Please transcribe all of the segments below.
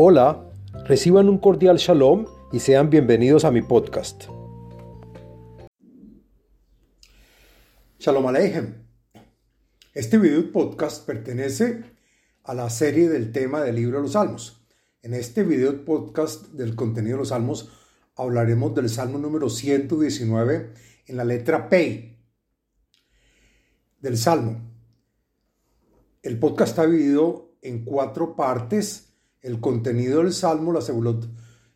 Hola, reciban un cordial shalom y sean bienvenidos a mi podcast. Shalom Aleichem. Este video podcast pertenece a la serie del tema del libro de los Salmos. En este video podcast del contenido de los Salmos hablaremos del Salmo número 119 en la letra P del Salmo. El podcast está dividido en cuatro partes el contenido del Salmo, la segulot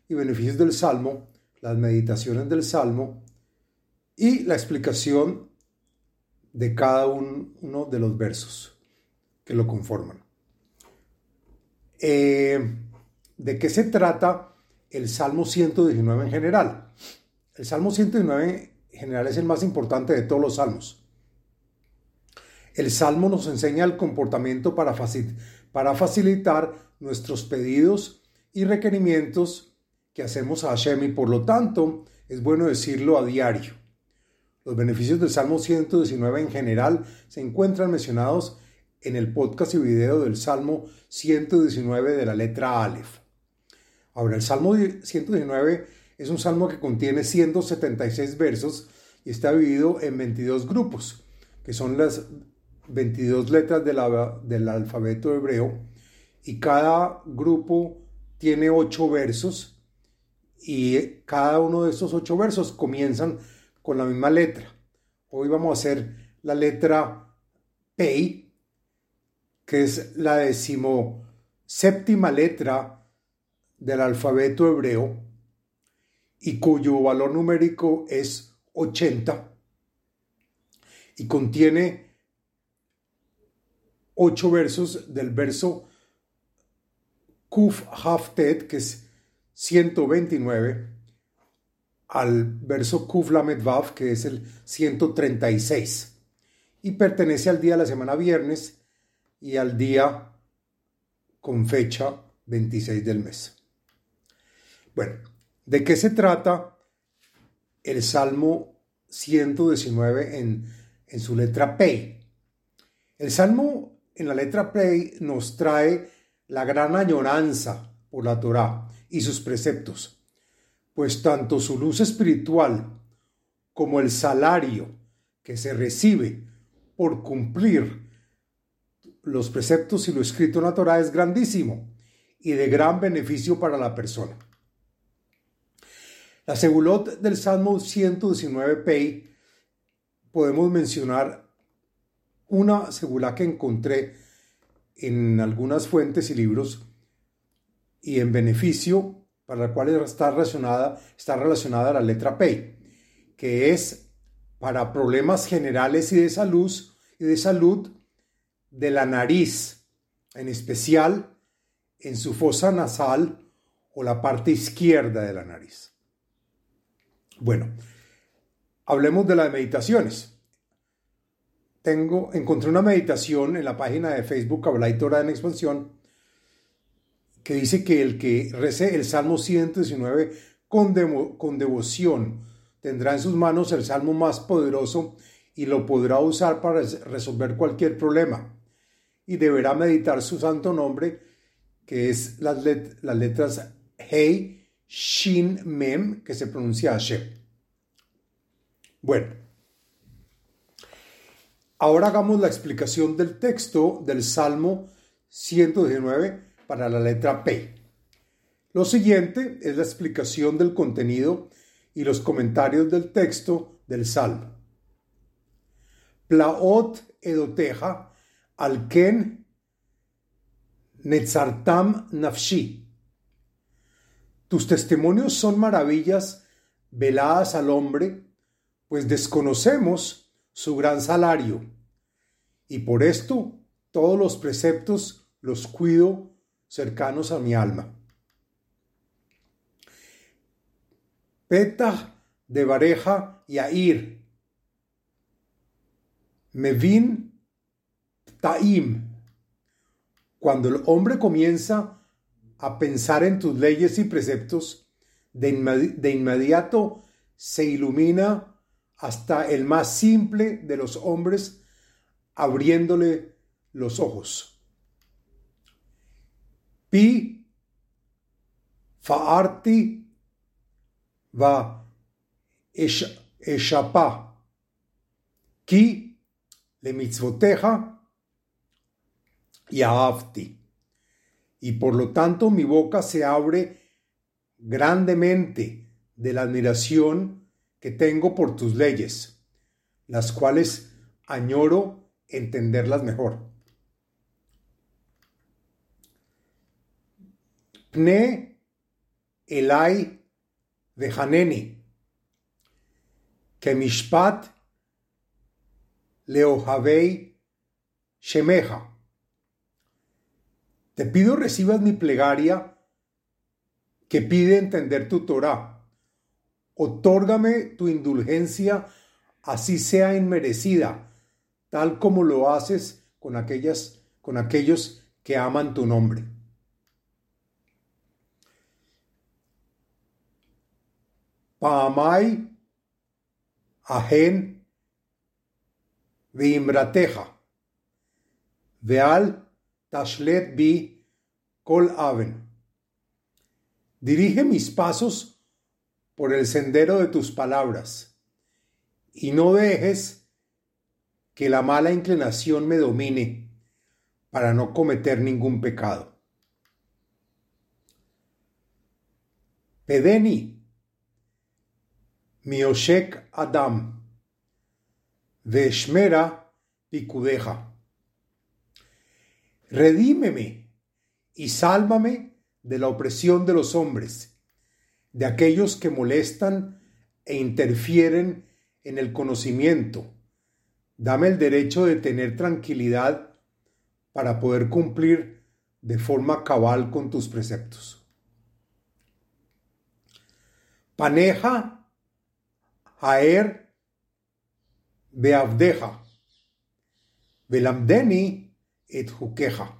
y beneficios del Salmo, las meditaciones del Salmo y la explicación de cada uno de los versos que lo conforman. Eh, ¿De qué se trata el Salmo 119 en general? El Salmo 119 en general es el más importante de todos los salmos. El Salmo nos enseña el comportamiento para, para facilitar nuestros pedidos y requerimientos que hacemos a Hashem y por lo tanto es bueno decirlo a diario. Los beneficios del Salmo 119 en general se encuentran mencionados en el podcast y video del Salmo 119 de la letra Aleph. Ahora, el Salmo 119 es un salmo que contiene 176 versos y está dividido en 22 grupos, que son las 22 letras del alfabeto hebreo y cada grupo tiene ocho versos y cada uno de esos ocho versos comienzan con la misma letra. Hoy vamos a hacer la letra P, que es la decimo séptima letra del alfabeto hebreo y cuyo valor numérico es 80 y contiene ocho versos del verso Kuf Haftet, que es 129, al verso Kuf Lamed Vav, que es el 136, y pertenece al día de la semana viernes y al día con fecha 26 del mes. Bueno, ¿de qué se trata el Salmo 119 en, en su letra P? El Salmo en la letra P nos trae la gran añoranza por la Torá y sus preceptos, pues tanto su luz espiritual como el salario que se recibe por cumplir los preceptos y lo escrito en la Torá es grandísimo y de gran beneficio para la persona. La segulot del Salmo 119 Pei podemos mencionar una segulá que encontré en algunas fuentes y libros y en beneficio para la cual está relacionada, está relacionada la letra P, que es para problemas generales y de salud y de salud de la nariz, en especial en su fosa nasal o la parte izquierda de la nariz. Bueno, hablemos de las meditaciones tengo, encontré una meditación en la página de Facebook Habla Torah en Expansión que dice que el que rece el Salmo 119 con, con devoción tendrá en sus manos el Salmo más poderoso y lo podrá usar para resolver cualquier problema. Y deberá meditar su santo nombre, que es las, las letras Hei, Shin, Mem, que se pronuncia Hashem. Bueno, Ahora hagamos la explicación del texto del Salmo 119 para la letra P. Lo siguiente es la explicación del contenido y los comentarios del texto del Salmo. Plaot edoteja alken netzartam nafshi. Tus testimonios son maravillas veladas al hombre, pues desconocemos su gran salario. Y por esto todos los preceptos los cuido cercanos a mi alma. Peta de Bareja y Air. Mevin Taim. Cuando el hombre comienza a pensar en tus leyes y preceptos, de, inmediato se ilumina hasta el más simple de los hombres, abriéndole los ojos. Pi Fa'arti va eshapa ki le mitzvoteja y aafti. Y por lo tanto mi boca se abre grandemente de la admiración que tengo por tus leyes, las cuales añoro entenderlas mejor. Pne Elai Vejaneni, que mishpat leohavei shemeja. Te pido recibas mi plegaria que pide entender tu Torah. Otórgame tu indulgencia, así sea inmerecida, tal como lo haces con aquellas con aquellos que aman tu nombre. Paamai ahen veimrateja veal tashlet bi kol aven. Dirige mis pasos por el sendero de tus palabras y no dejes que la mala inclinación me domine para no cometer ningún pecado. Pedeni, Mioshek Adam, Veshmera Picudeja. Redímeme y sálvame de la opresión de los hombres, de aquellos que molestan e interfieren en el conocimiento. Dame el derecho de tener tranquilidad para poder cumplir de forma cabal con tus preceptos. Paneja Aer Beavdeja Belamdeni et Juqueja.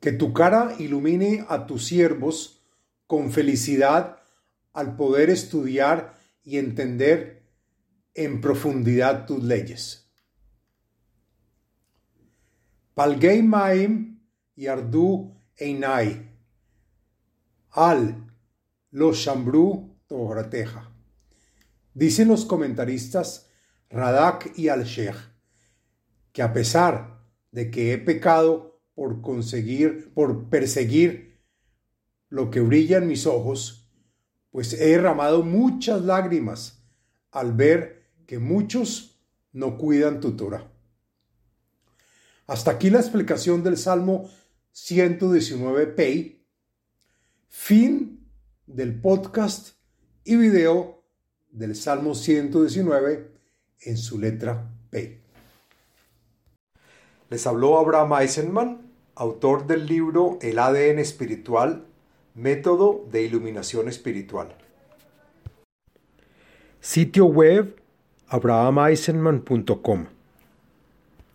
Que tu cara ilumine a tus siervos con felicidad al poder estudiar y entender en profundidad tus leyes. Palgei Maim Yardu Einai. Al los Shambru Tohrateja. Dicen los comentaristas Radak y Al-Sheikh que a pesar de que he pecado por conseguir, por perseguir lo que brilla en mis ojos, pues he derramado muchas lágrimas al ver que muchos no cuidan tu Torah. Hasta aquí la explicación del Salmo 119 Pei, fin del podcast y video del Salmo 119 en su letra P. Les habló Abraham Eisenman, autor del libro El ADN espiritual, método de iluminación espiritual. Sitio web abrahameisenman.com